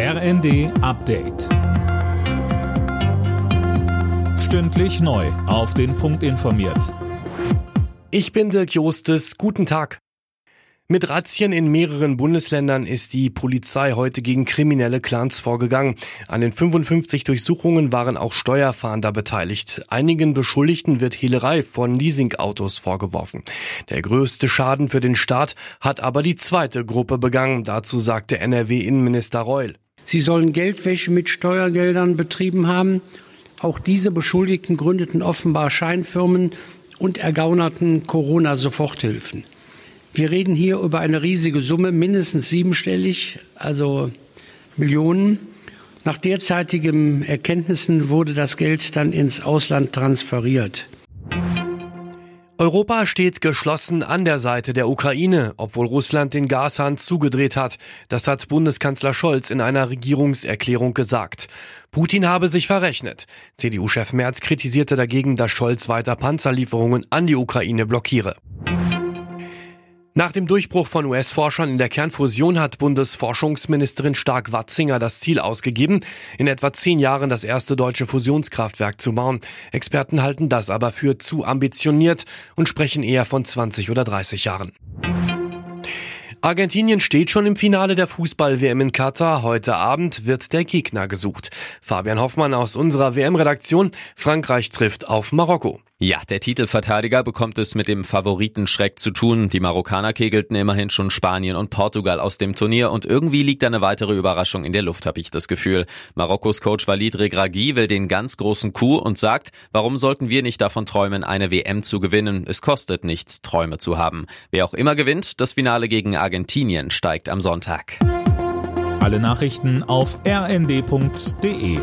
RND Update. Stündlich neu. Auf den Punkt informiert. Ich bin Dirk Jostes. Guten Tag. Mit Razzien in mehreren Bundesländern ist die Polizei heute gegen kriminelle Clans vorgegangen. An den 55 Durchsuchungen waren auch Steuerfahnder beteiligt. Einigen Beschuldigten wird Hehlerei von Leasingautos vorgeworfen. Der größte Schaden für den Staat hat aber die zweite Gruppe begangen. Dazu sagte NRW-Innenminister Reul. Sie sollen Geldwäsche mit Steuergeldern betrieben haben. Auch diese Beschuldigten gründeten offenbar Scheinfirmen und ergaunerten Corona-Soforthilfen. Wir reden hier über eine riesige Summe, mindestens siebenstellig, also Millionen. Nach derzeitigen Erkenntnissen wurde das Geld dann ins Ausland transferiert. Europa steht geschlossen an der Seite der Ukraine, obwohl Russland den Gashahn zugedreht hat. Das hat Bundeskanzler Scholz in einer Regierungserklärung gesagt. Putin habe sich verrechnet. CDU-Chef Merz kritisierte dagegen, dass Scholz weiter Panzerlieferungen an die Ukraine blockiere. Nach dem Durchbruch von US-Forschern in der Kernfusion hat Bundesforschungsministerin Stark-Watzinger das Ziel ausgegeben, in etwa zehn Jahren das erste deutsche Fusionskraftwerk zu bauen. Experten halten das aber für zu ambitioniert und sprechen eher von 20 oder 30 Jahren. Argentinien steht schon im Finale der Fußball-WM in Katar. Heute Abend wird der Gegner gesucht. Fabian Hoffmann aus unserer WM-Redaktion. Frankreich trifft auf Marokko. Ja, der Titelverteidiger bekommt es mit dem Favoritenschreck zu tun. Die Marokkaner kegelten immerhin schon Spanien und Portugal aus dem Turnier und irgendwie liegt eine weitere Überraschung in der Luft, habe ich das Gefühl. Marokkos Coach Walid Regragui will den ganz großen Coup und sagt, warum sollten wir nicht davon träumen, eine WM zu gewinnen? Es kostet nichts, Träume zu haben. Wer auch immer gewinnt, das Finale gegen Argentinien steigt am Sonntag. Alle Nachrichten auf rnd.de